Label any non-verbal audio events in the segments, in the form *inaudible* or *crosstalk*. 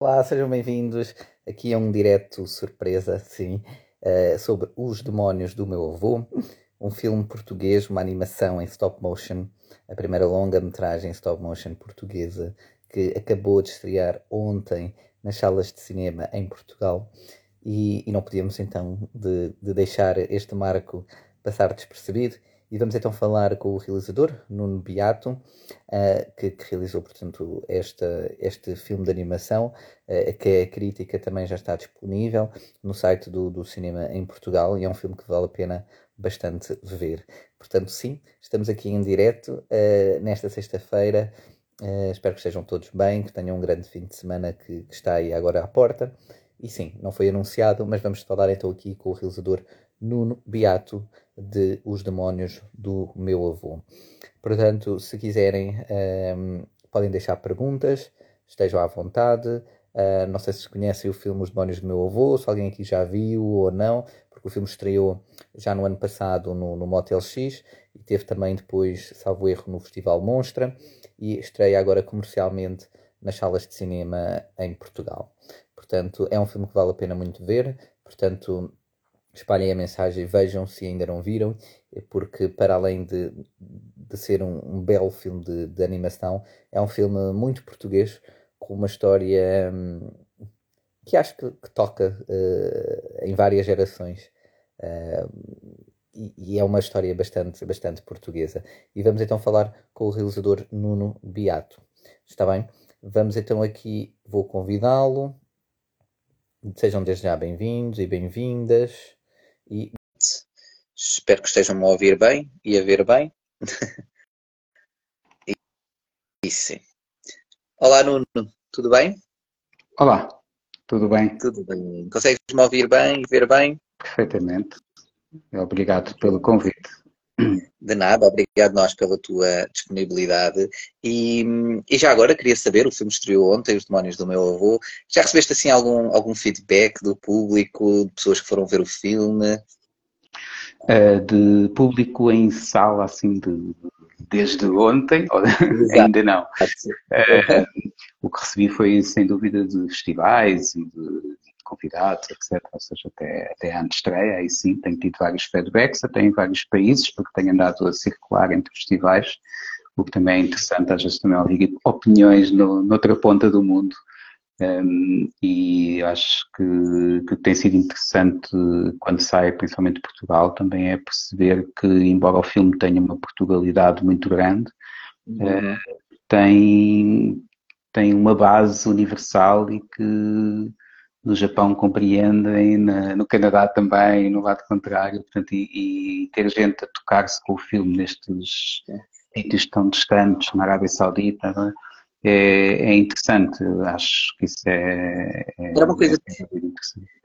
Olá, sejam bem-vindos. Aqui é um direto surpresa, sim, uh, sobre Os Demónios do Meu Avô, um filme português, uma animação em stop motion, a primeira longa-metragem stop motion portuguesa que acabou de estrear ontem nas salas de cinema em Portugal e, e não podíamos então de, de deixar este marco passar despercebido e vamos então falar com o realizador, Nuno Beato, uh, que, que, realizou, portanto, esta, este filme de animação, uh, que a crítica também já está disponível no site do, do cinema em Portugal e é um filme que vale a pena bastante ver. Portanto, sim, estamos aqui em direto uh, nesta sexta-feira. espero que estejam todos bem, que tenham um grande fim de semana que, que está aí agora à porta. E sim, não foi anunciado, mas vamos falar então aqui com o realizador Nuno Beato de Os Demónios do Meu Avô. Portanto, se quiserem, um, ehm, podem deixar perguntas, estejam à vontade. Uh, não sei se conhecem o filme Os Demónios do Meu Avô, se alguém aqui já viu ou não, porque o filme estreou já no ano passado no, no Motel X e teve também depois, salvo erro, no Festival Monstra e estreia agora comercialmente nas salas de cinema em Portugal. Portanto, é um filme que vale a pena muito ver. Portanto, espalhem a mensagem, vejam se ainda não viram, porque para além de, de ser um, um belo filme de, de, animação, é um filme muito português, com uma história hum, que acho que, que toca uh, em várias gerações. Uh, e, e, é uma história bastante, bastante portuguesa. E vamos então falar com o realizador Nuno Beato. Está bem? Vamos então aqui, vou convidá-lo. Sejam desde já bem-vindos e bem-vindas e espero que estejam-me a ouvir bem e a ver bem. *laughs* Isso. Olá, Nuno, tudo bem? Olá, tudo bem? Tudo bem. Consegues-me ouvir bem e ver bem? Perfeitamente. Obrigado pelo convite. De nada, obrigado nós pela tua disponibilidade. E, e, já agora queria saber, o filme estreou ontem, Os Demónios do Meu Avô. Já recebeste assim algum, algum feedback do público, de pessoas que foram ver o filme? Uh, de público em sala, assim, de, desde ontem, *laughs* ainda não. Uh, o que recebi foi, sem dúvida, de festivais e de convidados, etc. Ou seja, até, até a estreia, aí sim, tenho tido vários feedbacks, até em vários países, porque tenho andado a circular entre festivais, o que também é interessante, às vezes também ouvir opiniões no, noutra ponta do mundo. Um, e acho que, que tem sido interessante quando sai, principalmente de Portugal, também é perceber que, embora o filme tenha uma Portugalidade muito grande, uhum. uh, tem, tem uma base universal e que no Japão compreendem, na, no Canadá também, no lado contrário, portanto, e, e ter gente a tocar-se com o filme nestes sítios tão distantes, na Arábia Saudita, é? É, é, interessante, acho que isso é, é, Era uma coisa é interessante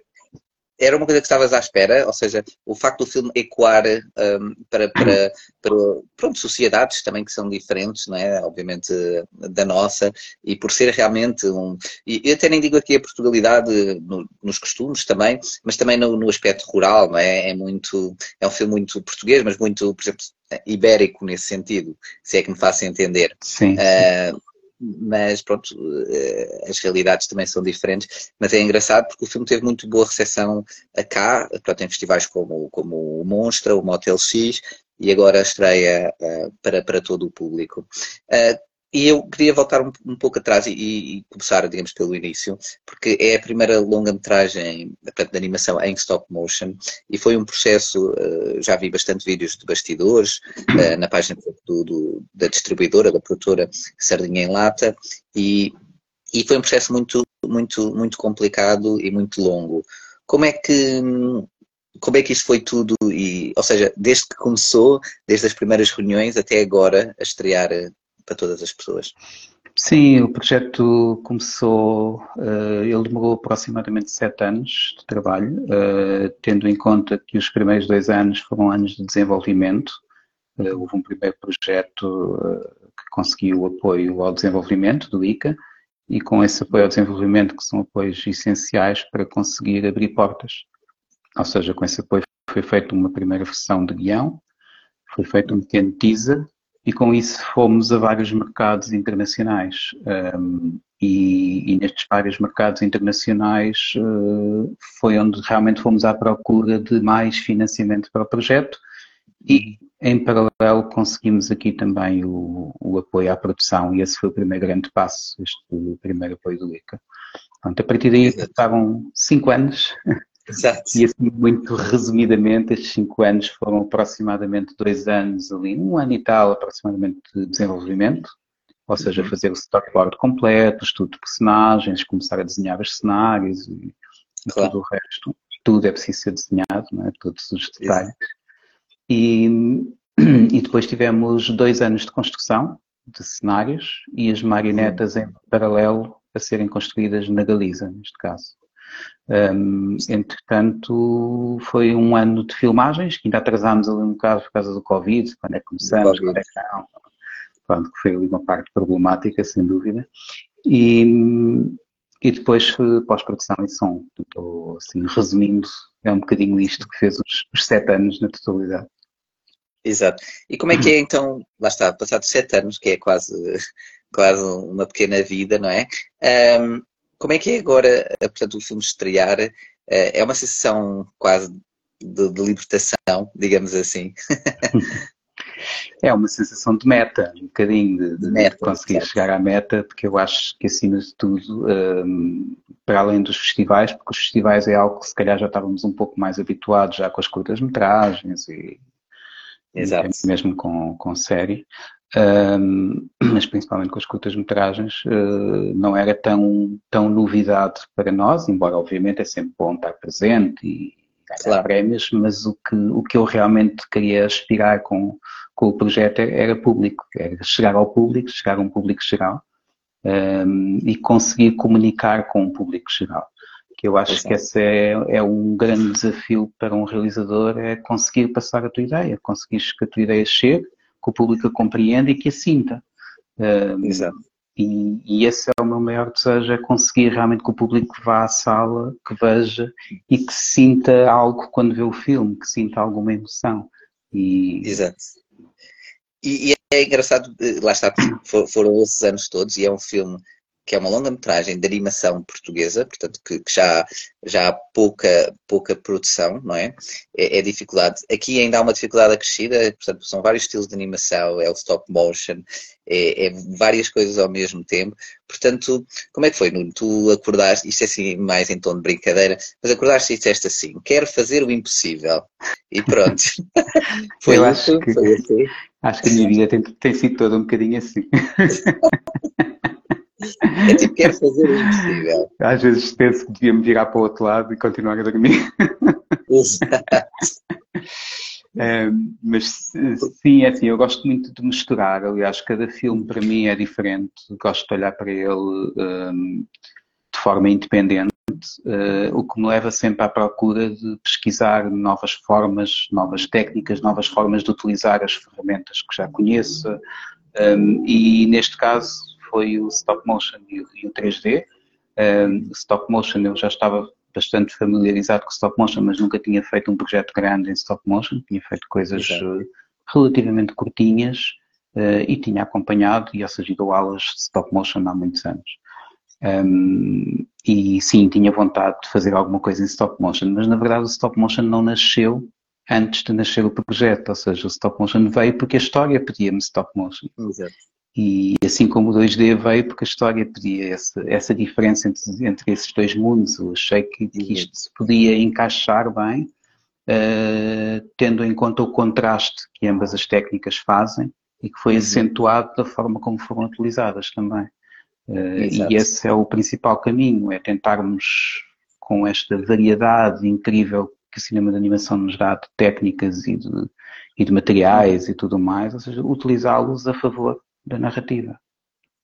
era uma coisa que estavas à espera, ou seja, o facto do filme ecoar um, para, para, para pronto, sociedades também que são diferentes, não é? obviamente, da nossa, e por ser realmente um. E eu até nem digo aqui a Portugalidade no, nos costumes também, mas também no, no, aspecto rural, não é? É muito. É um filme muito português, mas muito, por exemplo, ibérico nesse sentido, se é que me faço entender. Sim. Uh, mas pronto, eh, as realidades também são diferentes. Mas é engraçado porque o filme teve muito boa recepção a cá, pronto, em festivais como, como o Monstra, o Motel X, e agora estreia uh, para, para todo o público. Uh, e eu queria voltar um, um pouco atrás e, e, começar, digamos, pelo início, porque é a primeira longa-metragem de animação em stop motion e foi um processo, uh, já vi bastante vídeos de bastidores uh, na página do, do, da distribuidora, da produtora Sardinha em Lata e, e foi um processo muito, muito, muito complicado e muito longo. Como é que como é que isso foi tudo? E, ou seja, desde que começou, desde as primeiras reuniões até agora, a estrear para todas as pessoas. Sim, o projeto começou, uh, ele demorou aproximadamente sete anos de trabalho, uh, tendo em conta que os primeiros dois anos foram anos de desenvolvimento. Uh, houve um primeiro projeto que conseguiu o apoio ao desenvolvimento do ICA, e com esse apoio ao desenvolvimento, que são apoios essenciais para conseguir abrir portas. Ou seja, com esse apoio foi feita uma primeira versão de guião, foi feito um pequeno teaser e com isso fomos a vários mercados internacionais. Um, e, e, nestes vários mercados internacionais uh, foi onde realmente fomos à procura de mais financiamento para o projeto. E em paralelo conseguimos aqui também o, o apoio à produção. E esse foi o primeiro grande passo, este primeiro apoio do ICA. Portanto, a partir daí passaram cinco anos Exato. e assim muito resumidamente estes cinco anos foram aproximadamente dois anos ali, um ano e tal aproximadamente de desenvolvimento ou seja, uhum. fazer o storyboard completo, estudo de personagens, começar a desenhar os cenários e, claro. tudo o resto. Tudo é preciso ser desenhado, é? todos os detalhes. E, e depois tivemos dois anos de construção de cenários e as marionetas em paralelo a serem construídas na Galiza, neste caso. Um, entretanto, foi um ano de filmagens, que ainda atrasámos ali um bocado por causa do Covid, quando é que começamos, quando é que não, pronto, que foi ali uma parte problemática, sem dúvida. E, e depois pós-produção e som. Estou, assim, resumindo, é um bocadinho isto que fez os, os sete anos na totalidade. Exato. E como é que é então, lá está, passados sete anos, que é quase, *laughs* quase uma pequena vida, não é? Um, como é que é agora, portanto, o filme estrear? Uh, é uma sensação quase de, de libertação, digamos assim. *laughs* É uma sensação de meta, um bocadinho de, de meta, conseguir certo. chegar à meta, porque eu acho que acima de tudo, um, para além dos festivais, porque os festivais é algo que se calhar já estávamos um pouco mais habituados já com as curtas-metragens e, Exato. e mesmo com, com série, um, mas principalmente com as curtas-metragens, uh, não era tão, tão novidade para nós, embora obviamente é sempre bom estar presente e claro. prémios, mas o que, o que eu realmente queria aspirar com, com o projeto era público, era chegar ao público, chegar a um público geral um, e conseguir comunicar com o público geral. Que eu acho Exato. que esse é, é um grande desafio para um realizador, é conseguir passar a tua ideia, conseguir que a tua ideia chegue, que o público a compreenda e que a sinta. Um, Exato. E, e, esse é o meu maior desejo, é conseguir realmente que o público vá à sala, que veja e que sinta algo quando vê o filme, que sinta alguma emoção. E... Exato. E, e é engraçado, eh, lá está, foram esses anos todos e é um filme que é uma longa-metragem de animação portuguesa, portanto, que, que, já, já há pouca, pouca produção, não é? é? é? dificuldade. Aqui ainda há uma dificuldade acrescida, portanto, são vários estilos de animação, é o stop motion, é, é, várias coisas ao mesmo tempo. Portanto, como é que foi, Nuno? Tu acordaste, isto é assim mais em tom de brincadeira, mas acordaste e disseste assim, quero fazer o impossível. E pronto. *laughs* foi Eu acho que, foi assim. Acho que a minha vida tem, tem sido toda um bocadinho assim. *laughs* É tipo, quero fazer o impossível. Às vezes penso que devia me virar para o outro lado e continuar a dormir. Exato. *laughs* É, mas sim, é assim, eu gosto muito de misturar. Aliás, cada filme para mim é diferente. Gosto de olhar para ele um, de forma independente, uh, o que me leva sempre à procura de pesquisar novas formas, novas técnicas, novas formas de utilizar as ferramentas que já conheço. Um, e neste caso, foi o stop motion e o, e o 3D. Um, stop motion eu já estava bastante familiarizado com stop motion, mas nunca tinha feito um projeto grande em stop motion, tinha feito coisas Exato. Eh, relativamente curtinhas uh, e tinha acompanhado e assistido aulas de stop motion há muitos anos. Um, e sim, tinha vontade de fazer alguma coisa em stop motion, mas na verdade o stop motion não nasceu antes de nascer o projeto, ou seja, o stop motion veio porque a história pedia-me stop motion. Exato. E assim como o 2D veio, porque a história pedia essa, essa diferença entre, entre esses dois mundos, eu achei que, que isto se podia encaixar bem, uh, tendo em conta o contraste que ambas as técnicas fazem e que foi uhum. acentuado da forma como foram utilizadas também. Uh, e esse é o principal caminho, é tentarmos, com esta variedade incrível que o cinema de animação nos dá de técnicas e de, e de materiais e tudo mais, ou seja, utilizá-los a favor da narrativa.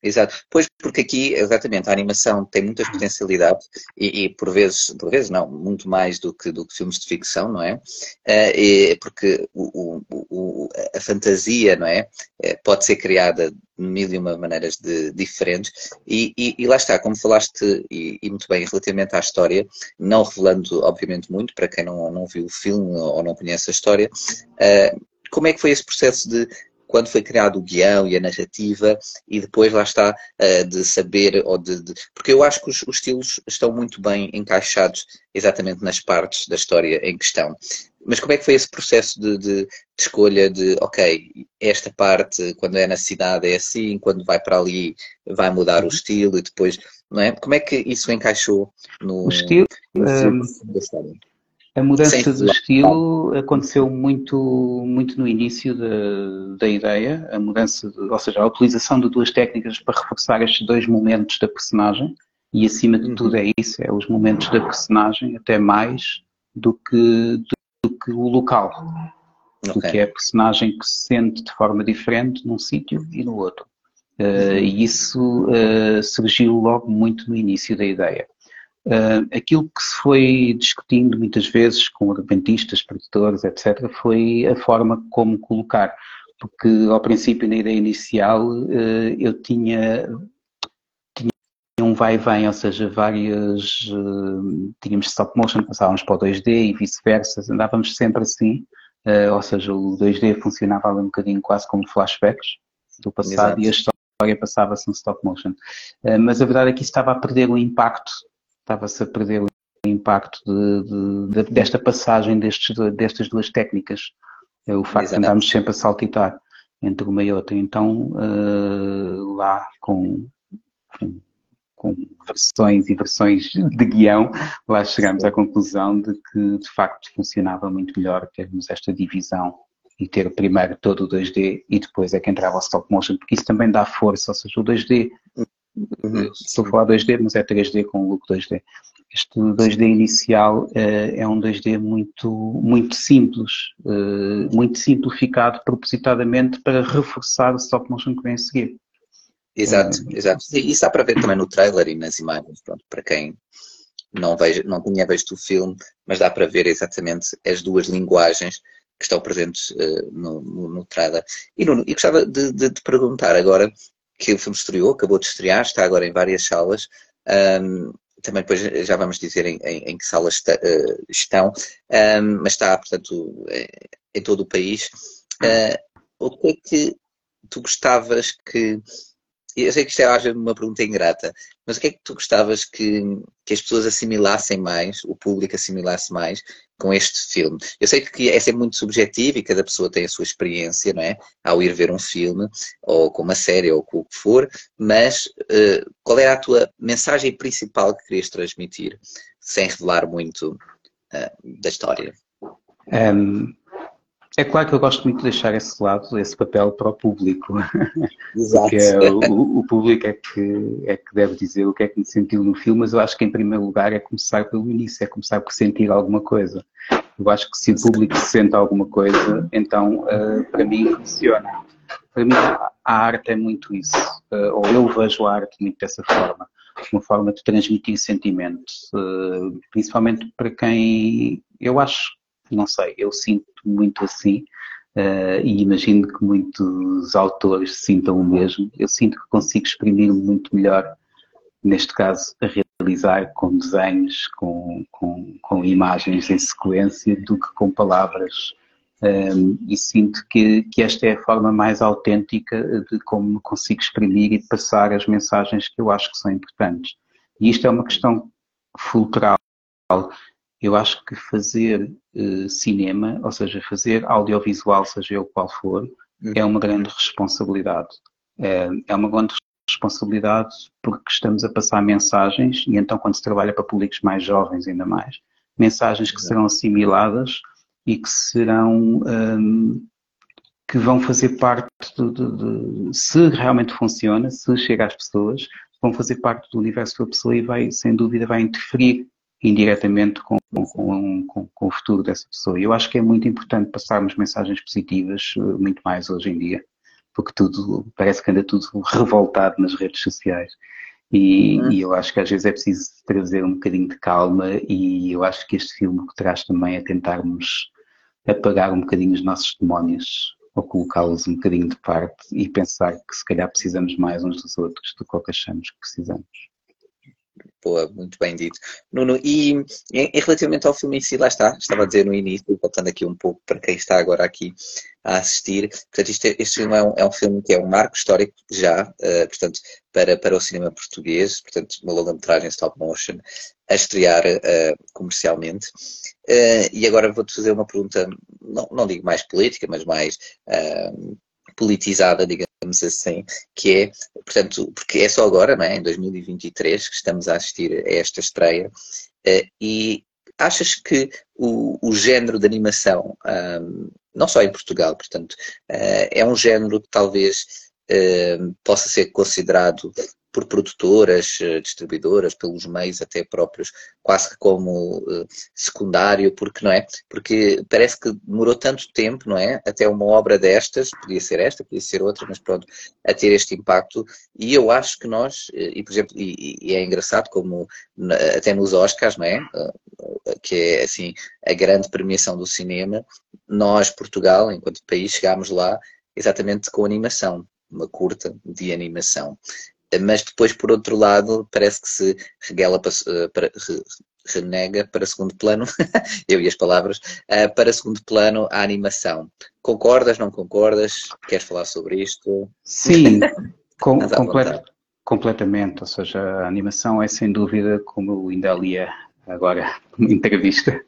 Exato. Pois, porque aqui, exatamente, a animação tem muitas potencialidades e, e, por vezes, por vezes não, muito mais do que, do que filmes de ficção, não é? E, porque o, o, a fantasia, não é? Uh, pode ser criada de mil e uma maneiras de, diferentes e, e, e, lá está, como falaste e, muito bem relativamente à história, não revelando, obviamente, muito para quem não, não viu o filme ou não conhece a história, uh, como é que foi esse processo de quando foi criado o guião e a narrativa, e depois lá está uh, de saber, ou de, de, Porque eu acho que os, os, estilos estão muito bem encaixados exatamente nas partes da história em questão. Mas como é que foi esse processo de, de, de escolha de, ok, esta parte, quando é na cidade é assim, quando vai para ali vai mudar o uhum. estilo e depois, não é? Como é que isso encaixou no, o estilo, no um, a mudança do estilo aconteceu muito, muito no início da, da ideia, a mudança, de, ou seja, a utilização de duas técnicas para reforçar estes dois momentos da personagem, e acima de tudo é isso, é os momentos da personagem, até mais do que, do, do que o local. Okay. Do que é a personagem que se sente de forma diferente num sítio e no outro. Uh, e isso uh, surgiu logo muito no início da ideia. Uh, aquilo que se foi discutindo muitas vezes com repentistas, produtores, etc., foi a forma como colocar. Porque ao princípio, na ideia inicial, uh, eu tinha, tinha um vai e vem, ou seja, várias. Uh, tínhamos stop motion, passávamos para o 2D e vice-versa, andávamos sempre assim. ou seja, o 2D funcionava ali um bocadinho quase como flashbacks do passado Exato. e a história passava-se no stop motion. mas a verdade é que isso estava a perder o impacto estava-se a perder o impacto de, de, de, desta passagem destes, destas duas técnicas. É o facto Exatamente. de andarmos sempre a saltitar entre uma e outra. Então, uh, lá com, com, com, versões e versões de guião, lá chegamos à conclusão de que de facto funcionava muito melhor termos esta divisão e ter primeiro todo o 2D e depois é que entrava o stop motion, porque isso também dá força, ou seja, o 2D Uhum. Estou a falar 2D, mas é 3D com o look 2D. Este 2D inicial uh, é um 2D muito, muito simples, uh, muito simplificado propositadamente para reforçar o stop motion que vem a seguir. Exato, uh, exato. E isso dá para ver também no trailer e nas imagens, pronto, para quem não, veja, não tinha visto o filme, mas dá para ver exatamente as duas linguagens que estão presentes no, no, no, trailer. E, Nuno, e gostava de, de, de perguntar agora, que o filme estreou, acabou de estrear, está agora em várias salas. Um, também depois já vamos dizer em, em, em que salas está, uh, estão, um, mas está, portanto, em todo o país. Uh, o que é que tu gostavas que eu sei que isto é às vezes uma pergunta ingrata, mas o que é que tu gostavas que, que as pessoas assimilassem mais, o público assimilasse mais com este filme? Eu sei que é sempre muito subjetivo e cada pessoa tem a sua experiência, não é? Ao ir ver um filme, ou com uma série, ou com o que for, mas uh, qual era a tua mensagem principal que querias transmitir, sem revelar muito uh, da história? Um, é claro que eu gosto muito de deixar esse lado, esse papel para o público. *laughs* Exato. Porque é, o, o, público é que, é que deve dizer o que é que me sentiu no filme, mas eu acho que em primeiro lugar é começar pelo início, é começar por sentir alguma coisa. Eu acho que se o público sente alguma coisa, então uh, para mim funciona. Para mim a arte é muito isso, uh, ou eu vejo a arte muito dessa forma, uma forma de transmitir sentimentos, uh, principalmente para quem eu acho não sei, eu sinto muito assim uh, e imagino que muitos autores sintam o mesmo. Eu sinto que consigo exprimir muito melhor, neste caso, a realizar com desenhos, com, com, com imagens em sequência, do que com palavras. Um, ehm, e sinto que, que esta é a forma mais autêntica de como consigo exprimir e passar as mensagens que eu acho que são importantes. E isto é uma questão fulcral eu acho que fazer cinema, ou seja, fazer audiovisual, seja ele qual for, uhum. é uma grande responsabilidade. É, é uma grande responsabilidade porque estamos a passar mensagens, e então quando se trabalha para públicos mais jovens ainda mais, mensagens que serão assimiladas e que serão um, que vão fazer parte de, de, de, se realmente funciona, se chega às pessoas, vão fazer parte do universo da pessoa e vai, sem dúvida, vai interferir indiretamente com, com, com, com, o futuro dessa pessoa. E eu acho que é muito importante passarmos mensagens positivas, eh, muito mais hoje em dia, porque tudo, parece que anda tudo *laughs* revoltado nas redes sociais. E, uhum. e, eu acho que às vezes é preciso trazer um bocadinho de calma e eu acho que este filme que traz também é tentarmos apagar um bocadinho os nossos demónios ou colocá-los um bocadinho de parte e pensar que se calhar precisamos mais uns dos outros do que achamos que precisamos. Boa, muito bem dito. Nuno, e em, relativamente ao filme em si, lá está, estava a dizer no início, voltando aqui um pouco para quem está agora aqui a assistir, portanto, isto, é, este filme é um, é um, filme que é um marco histórico já, uh, portanto, para, para o cinema português, portanto, uma longa-metragem stop motion a estrear uh, comercialmente. Uh, e agora vou-te fazer uma pergunta, não, não digo mais política, mas mais politizada, digamos assim, que é, portanto, porque é só agora, não é? em 2023, que estamos a assistir a esta estreia, eh, e achas que o, o género de animação, não só em Portugal, portanto, eh, é um género que talvez eh, possa ser considerado por produtoras, eh, distribuidoras, pelos meios até próprios, quase que como uh, secundário, porque não é? Porque parece que demorou tanto tempo, não é? Até uma obra destas, podia ser esta, podia ser outra, mas pronto, a ter este impacto. E eu acho que nós, eh, e por exemplo, e, e é engraçado como até nos Oscars, não é? Que é assim a grande premiação do cinema, nós, Portugal, enquanto país, chegámos lá exatamente com animação, uma curta de animação mas depois, por outro lado, parece que se reguela para, eh, para renega para segundo plano, *laughs* eu e as palavras, eh, para segundo plano a animação. Concordas, não concordas? Queres falar sobre isto? Sim, *laughs* com, complet, completamente. Ou seja, a animação é sem dúvida, como eu ainda lia agora numa *laughs* entrevista,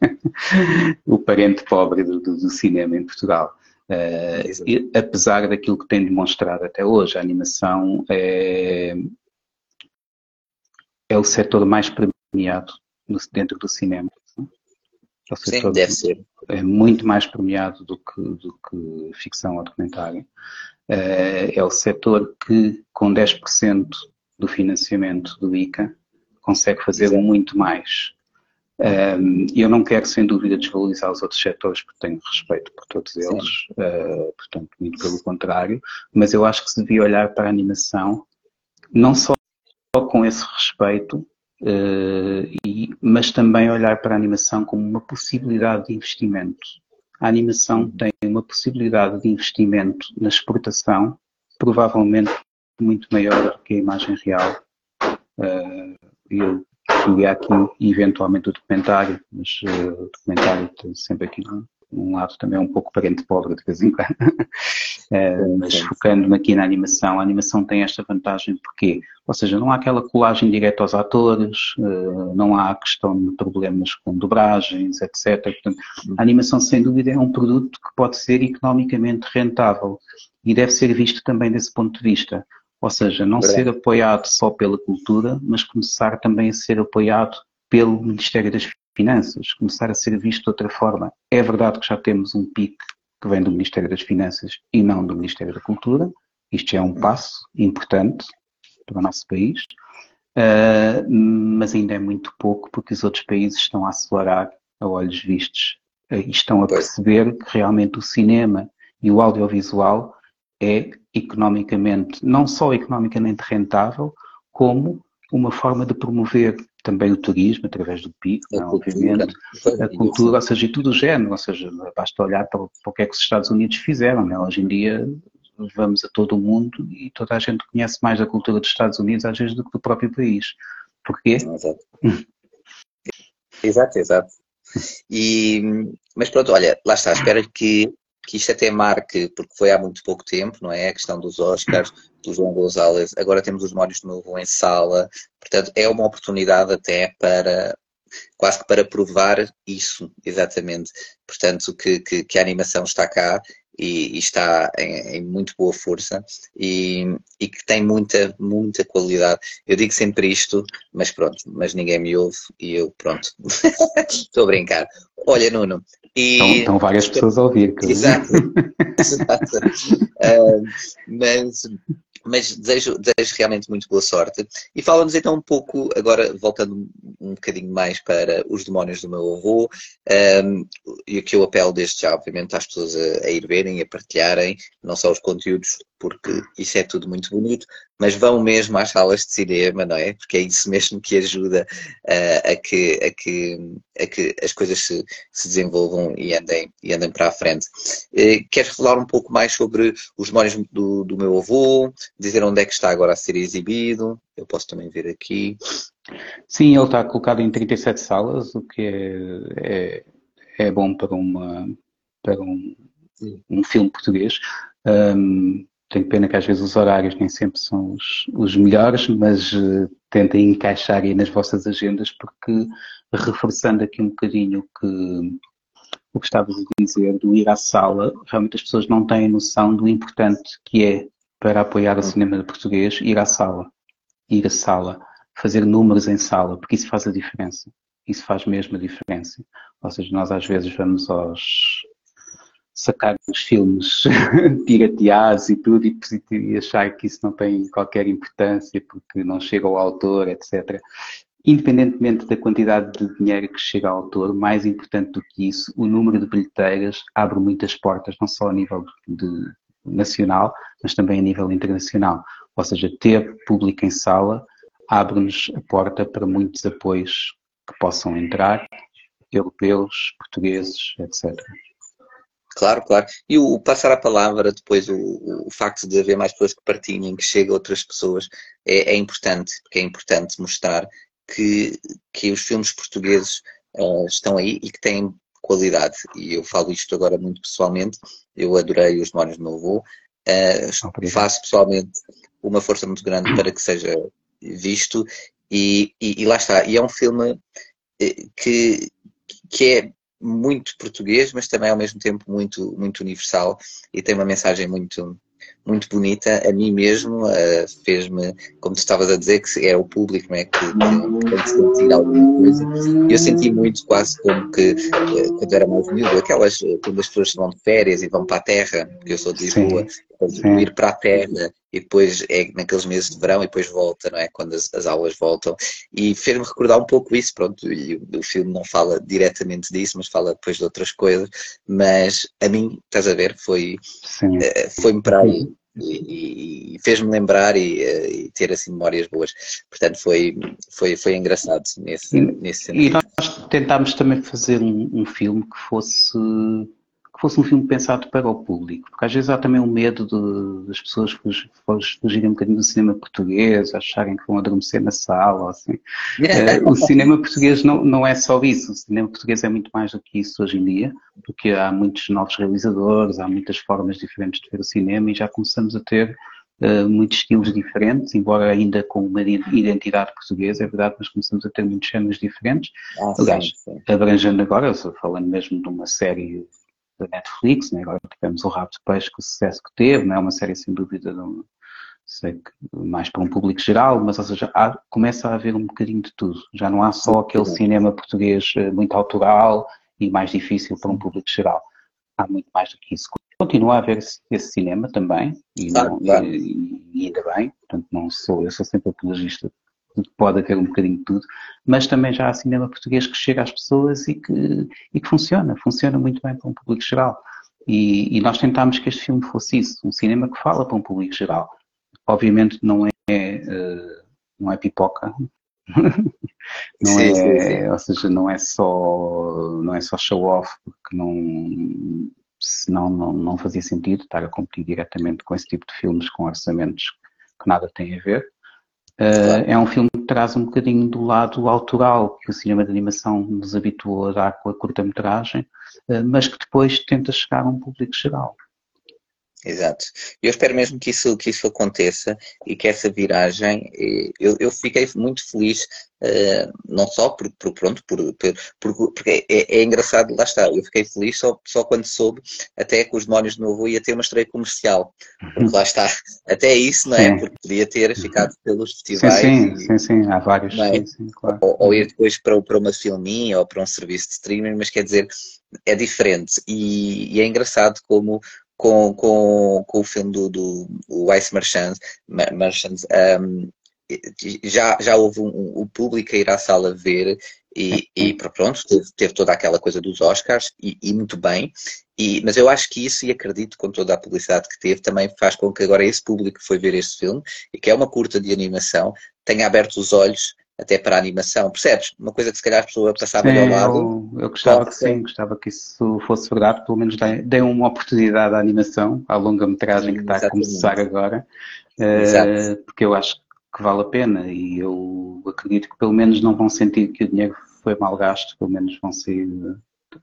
o parente pobre do, do, do cinema em Portugal. Uh, apesar daquilo que tem demonstrado até hoje, a animação é, é o setor mais premiado no, dentro do cinema. É Sim, deve ser. É muito mais premiado do que, do que ficção ou documentário. Uh, é o setor que, com 10% do financiamento do ICA, consegue fazer Exato. muito mais. Um, eu não quero, sem dúvida, desvalorizar os outros setores, porque tenho respeito por todos eles, uh, portanto, muito pelo contrário, mas eu acho que se devia olhar para a animação, não só com esse respeito, uh, e, mas também olhar para a animação como uma possibilidade de investimento. A animação uhum. tem uma possibilidade de investimento na exportação, provavelmente muito maior do que a imagem real. Uh, eu Seria aqui eventualmente o documentário, mas uh, o documentário tem sempre aqui um, um lado também um pouco parente pobre de vez em quando. *laughs* uh, mas focando-me aqui na animação, a animação tem esta vantagem porque, ou seja, não há aquela colagem direta aos atores, uh, não há questão de problemas com dobragens, etc. Portanto, a animação sem dúvida é um produto que pode ser economicamente rentável e deve ser visto também desse ponto de vista. Ou seja, não ser apoiado só pela cultura, mas começar também a ser apoiado pelo Ministério das Finanças, começar a ser visto de outra forma. É verdade que já temos um PIC que vem do Ministério das Finanças e não do Ministério da Cultura. Isto é um passo importante para o nosso país, uh, mas ainda é muito pouco porque os outros países estão a acelerar a olhos vistos uh, e estão a perceber que realmente o cinema e o audiovisual é economicamente, não só economicamente rentável, como uma forma de promover também o turismo, através do PIB, é, obviamente, a cultura, ou seja, e tudo o género, ou seja, basta olhar para, para o que é que os Estados Unidos fizeram, né? hoje em dia vamos a todo o mundo e toda a gente conhece mais a cultura dos Estados Unidos às vezes do que do próprio país. Porquê? Exato, exato. exato. E, mas pronto, olha, lá está, espero que que isto até marque, porque foi há muito pouco tempo, não é? A questão dos Oscars, do João Gonzalez, agora temos os Mónios de novo em sala, portanto é uma oportunidade até para, quase que para provar isso, exatamente. Portanto, que, que, que a animação está cá e, e está em, em, muito boa força e, e, que tem muita, muita qualidade. Eu digo sempre isto, mas pronto, mas ninguém me ouve e eu, pronto, *laughs* estou a brincar. Olha, Nuno, e... Estão, estão, várias pessoas a ouvir. Exato. *laughs* Exato. uh, mas, mas desejo, desejo realmente muito boa sorte. E fala-nos então um pouco, agora voltando um bocadinho mais para os demónios do meu avô, um, e que eu apelo desde já, obviamente, às pessoas a, a ir verem e a partilharem, não só os conteúdos porque isso é tudo muito bonito, mas vão mesmo às salas de cinema, não é? Porque é isso mesmo que ajuda uh, a, que, a, que, a que as coisas se, se desenvolvam e andem, e andem para a frente. Uh, queres falar um pouco mais sobre os demónios do, do meu avô, dizer onde é que está agora a ser exibido? eu posso também ver aqui. Sim, ele está colocado em 37 salas, o que é, é, é bom para, uma, para um, um filme português. Um, tenho pena que às vezes os horários nem sempre são os, os melhores, mas uh, tentem encaixar aí nas vossas agendas, porque reforçando aqui um bocadinho que o que estavas a dizer do ir à sala, realmente as pessoas não têm noção do importante que é para apoiar o cinema português ir à sala. Ir à sala, fazer números em sala, porque isso faz a diferença. Isso faz mesmo a diferença. Ou seja, nós às vezes vamos aos sacar os filmes *laughs* pirateados e tudo e, e achar que isso não tem qualquer importância porque não chega ao autor, etc. Independentemente da quantidade de dinheiro que chega ao autor, mais importante do que isso, o número de bilheteiras abre muitas portas, não só a nível de, nacional, mas também a nível internacional. Ou seja, ter público em sala abre-nos a porta para muitos apoios que possam entrar, europeus, portugueses, etc. Claro, claro. E o, passar a palavra, depois o, o, facto de haver mais pessoas que partilhem, que cheguem a outras pessoas, é, é importante, porque é importante mostrar que, que os filmes portugueses uh, estão aí e que têm qualidade. E eu falo isto agora muito pessoalmente. Eu adorei os Demónios do meu avô. Uh, faço pessoalmente uma força muito grande para que seja visto. E, e, e lá está. E é um filme eh, que, que é muito português, mas também ao mesmo tempo muito, muito universal e tem uma mensagem muito, muito bonita. A mim mesmo uh, fez-me, como tu estavas a dizer, que é o público não é, que, tem que sentir alguma coisa. Eu senti muito quase como que, uh, quando era mais miúdo, aquelas, quando as pessoas vão de férias e vão para a terra, porque eu sou de Lisboa, ir para a terra e depois é naqueles meses de verão e depois volta, não é? Quando as, as aulas voltam. E fez-me recordar um pouco isso, pronto, e o, o, filme não fala diretamente disso, mas fala depois de outras coisas. Mas a mim, estás a ver, foi, uh, foi-me para aí. E, e fez-me lembrar e, uh, e, ter assim memórias boas. Portanto, foi, foi, foi engraçado nesse, e, nesse sentido. E nós tentámos também fazer um, um filme que fosse fosse um filme pensado para o público, porque às vezes há também um medo de, das pessoas fugirem um bocadinho do cinema português, acharem que vão adormecer na sala, assim. uh, o cinema português não, não é só isso, o cinema português é muito mais do que isso hoje em dia, porque há muitos novos realizadores, há muitas formas diferentes de ver o cinema e já começamos a ter uh, muitos estilos diferentes, embora ainda com uma identidade portuguesa, é verdade, mas começamos a ter muitos géneros diferentes. Ah, Aliás, abrangendo agora, falando mesmo de uma série da Netflix, né? agora tivemos o Rabo de Peixe com o sucesso que teve, não é uma série sem dúvida de sei que mais para um público geral, mas ou seja, há, começa a haver um bocadinho de tudo. Já não há só aquele cinema português eh, muito autoral e mais difícil para um público geral. Há muito mais do que isso. Continua a haver esse, esse cinema também, e, não, e, e, ainda bem, portanto não sou, eu sou sempre apologista pode haver um bocadinho de tudo, mas também já há cinema português que chega às pessoas e que, e que funciona, funciona muito bem para um público geral. E, e, nós tentámos que este filme fosse isso, um cinema que fala para um público geral. Obviamente não é, uh, não é pipoca, *laughs* não sim, é, sim, sim. ou seja, não é só, não é só show off, porque não, senão não, não fazia sentido estar a competir diretamente com esse tipo de filmes com orçamentos que nada têm a ver. Uh, é um filme que traz um bocadinho do lado autoral que o cinema de animação nos habituou a dar com a curta-metragem, uh, mas que depois tenta chegar a um público geral. Exato. Eu espero mesmo que isso, que isso aconteça e que essa viragem, eh, eu, eu fiquei muito feliz, uh, não só por, por pronto, por, por, por porque é, é, engraçado, lá está, eu fiquei feliz só, só quando soube até que os demónios de novo ia ter uma estreia comercial. Porque lá está, até isso, não é? Sim. Porque podia ter ficado pelos festivais. Sim, sim, e, sim, sim, há vários. É? Sim, sim, claro. ou, ou, ir depois para, para uma filminha ou para um serviço de streaming, mas quer dizer, é diferente. E, e é engraçado como com, com, com o filme do, do Ice Marchand, Marchand um, já, já houve um, um, público a ir à sala ver e, e pronto, teve, teve, toda aquela coisa dos Oscars e, e muito bem, e, mas eu acho que isso, e acredito com toda a publicidade que teve, também faz com que agora esse público que foi ver este filme, e que é uma curta de animação, tenha aberto os olhos até para a animação, percebes? Uma coisa que se calhar a pessoa passava sim, ao lado. Eu, eu gostava que sim, gostava que isso fosse verdade, pelo menos dê, uma oportunidade à animação, à longa-metragem que está exatamente. a começar agora, uh, porque eu acho que vale a pena e eu acredito que pelo menos não vão sentir que o dinheiro foi mal gasto, pelo menos vão sair,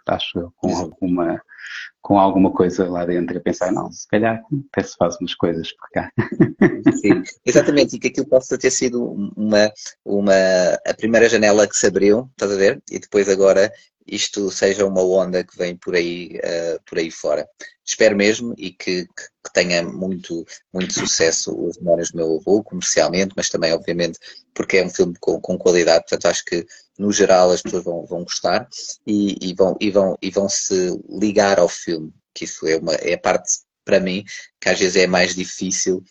acho, com alguma, com alguma coisa lá dentro a pensar, não, se calhar até se faz umas coisas por cá. *laughs* Sim, exatamente, e que aquilo possa ter sido uma, uma, a primeira janela que se abriu, estás a ver? E depois agora isto seja uma onda que vem por aí, uh, por aí fora. Espero mesmo e que, que, que, tenha muito, muito sucesso os Memórias do Meu Avô, comercialmente, mas também, obviamente, porque é um filme com, com qualidade, portanto acho que no geral as pessoas vão, vão gostar e, e, vão, e, vão, e vão se ligar ao filme, que isso é, uma, é a parte, para mim, que às vezes é mais difícil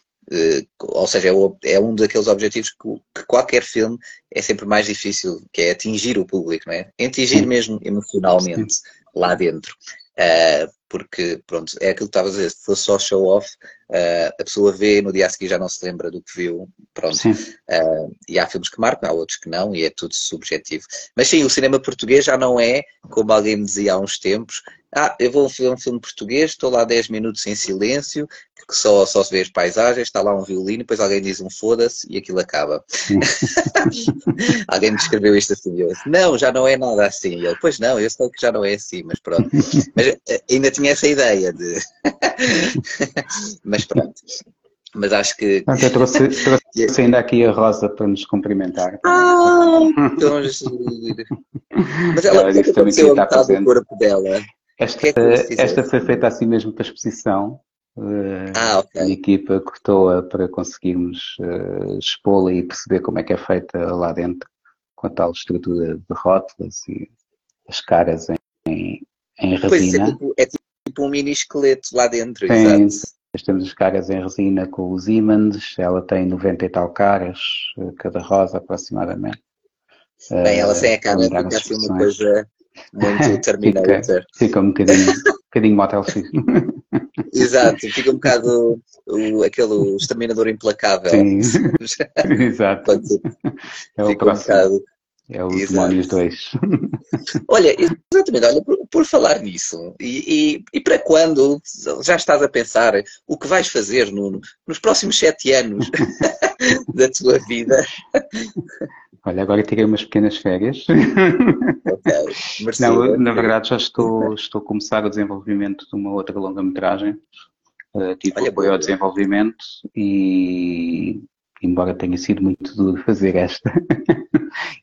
ou seja, é, é, um daqueles objetivos que, que, qualquer filme é sempre mais difícil, que é atingir o público, não é? Atingir mesmo emocionalmente lá dentro. Uh, porque, pronto, é aquilo que estava a dizer, se fosse só show-off, uh, a pessoa vê e no dia a seguir já não se lembra do que viu, pronto. Uh, e há filmes que marcam, há outros que não, e é tudo subjetivo. Mas sim, o cinema português já não é, como alguém me dizia há uns tempos, ah, eu vou ver um filme português, estou lá 10 minutos em silêncio, que só, só se vê as paisagens, está lá um violino, depois alguém diz um foda-se e aquilo acaba. *laughs* alguém me descreveu isto assim, eu disse, não, já não é nada assim. E ele, pois não, eu sei que já não é assim, mas pronto. *laughs* Mas eh, ainda tinha essa ideia de. *laughs* mas pronto. Mas acho que. trouxe, trouxe ainda aqui a Rosa para nos cumprimentar. Ah, *laughs* então, mas ela, ela disse também que está presente. corpo dela. Esta, é esta foi feita assim mesmo para exposição. Uh, ah, okay. A equipa cortou-a para conseguirmos uh, expô-la e perceber como é que é feita lá dentro, com a tal estrutura de rótulas e as caras em, em resina. Pois é, tipo, é tipo um mini esqueleto lá dentro, tem, exato. Temos as caras em resina com os ímãs, ela tem 90 e tal caras, eh, cada rosa aproximadamente. Bem, ela sem a cara fica assim uma coisa muito *laughs* Terminator. Fica, fica um bocadinho, *laughs* um bocadinho Motel X. *laughs* Exato, fica um bocado o, aquele exterminador implacável. Sim, exato. É o próximo. Um bocado... É o. Demónios *laughs* 2. Olha, exatamente, olha, por, por falar nisso, e, e, e, para quando já estás a pensar o que vais fazer no, nos próximos sete anos *laughs* da tua vida? Olha, agora tirei umas pequenas férias. Ok. *laughs* Não, na verdade já estou, estou a começar o desenvolvimento de uma outra longa-metragem. Uh, tive Olha, apoio ao desenvolvimento e, embora tenha sido muito duro *laughs* fazer esta,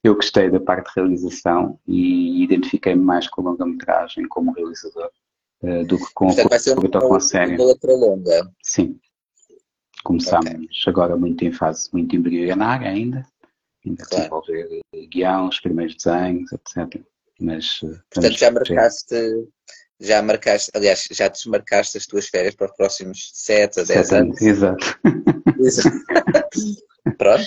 eu gostei da parte de realização e identifiquei-me mais com a longa-metragem como realizador uh, do que com, Portanto, vai ser com, com a série. outra longa. Sim. Começamos okay. agora muito em fase muito embrionária ainda ainda claro. desenvolver guião, os primeiros desenhos, etc. Mas, eh, Portanto, já marcaste, já marcaste, aliás, já desmarcaste as tuas férias para os próximos 7 a 10 anos. Exato. Exato. *laughs* *laughs* pronto,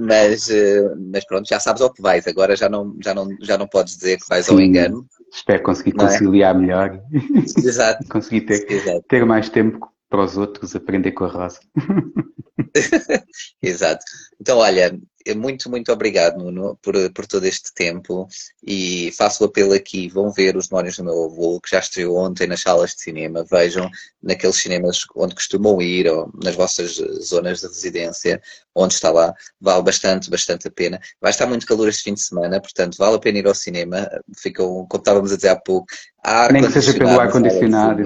mas, eh, mas pronto, já sabes ao que vais, agora já não, já não, já não podes dizer que vais Sim, ao engano. Espero conseguir é? conciliar é? melhor. *laughs* Exato. conseguir ter, Exato. ter mais tempo para os outros, aprender com a roça. *laughs* Exato. Então, olha, muito, muito obrigado, Nuno, por, por todo este tempo e faço o apelo aqui, vão ver os Demónios do meu avô, que já estreou ontem nas salas de cinema, vejam naqueles cinemas onde costumam ir, ou nas vossas zonas de residência, onde está lá, vale bastante, bastante a pena. Vai estar muito calor este fim de semana, portanto vale a pena ir ao cinema, ficam, como estávamos a dizer há pouco, ar Nem que seja pelo ar-condicionado.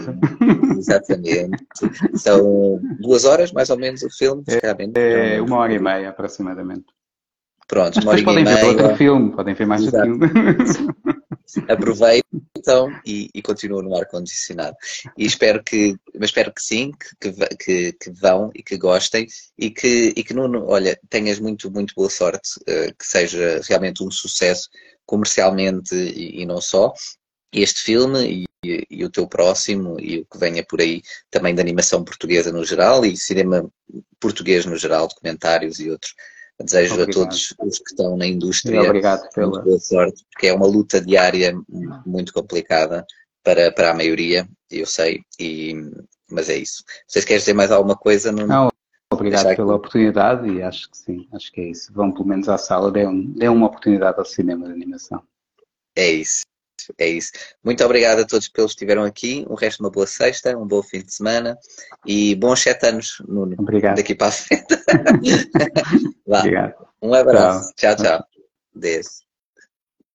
Exatamente. São duas horas, mais ou menos, o filme. É, é uma hora e meia, aproximadamente. Pronto, Mas podem ver outro filme, podem ver mais Exato. um *laughs* filme. Aproveitam e, e continuam no ar-condicionado. E espero que, mas espero que sim, que, que, que vão e que gostem e que, e que Nuno, olha, tenhas muito, muito boa sorte, uh, que seja realmente um sucesso comercialmente e, e não só. Este filme e, e, o teu próximo e o que venha por aí também da animação portuguesa no geral e cinema português no geral, documentários e outros Desejo Obrigado. a todos os que estão na indústria Obrigado pela... boa sorte, porque é uma luta diária muito complicada para, para a maioria, eu sei, e, mas é isso. Vocês querem dizer mais alguma coisa? Não, não obrigado pela oportunidade e acho que sim, acho que é isso. Vão pelo menos à sala, dê, um, dê uma oportunidade ao cinema de animação. É isso. É isso. Muito obrigado a todos pelos que estiveram aqui. Um resto de uma boa sexta, um bom fim de semana e bons sete anos, Nuno. Obrigado. Daqui para a frente. *laughs* Obrigado. Um abraço. Tchau, tchau. tchau.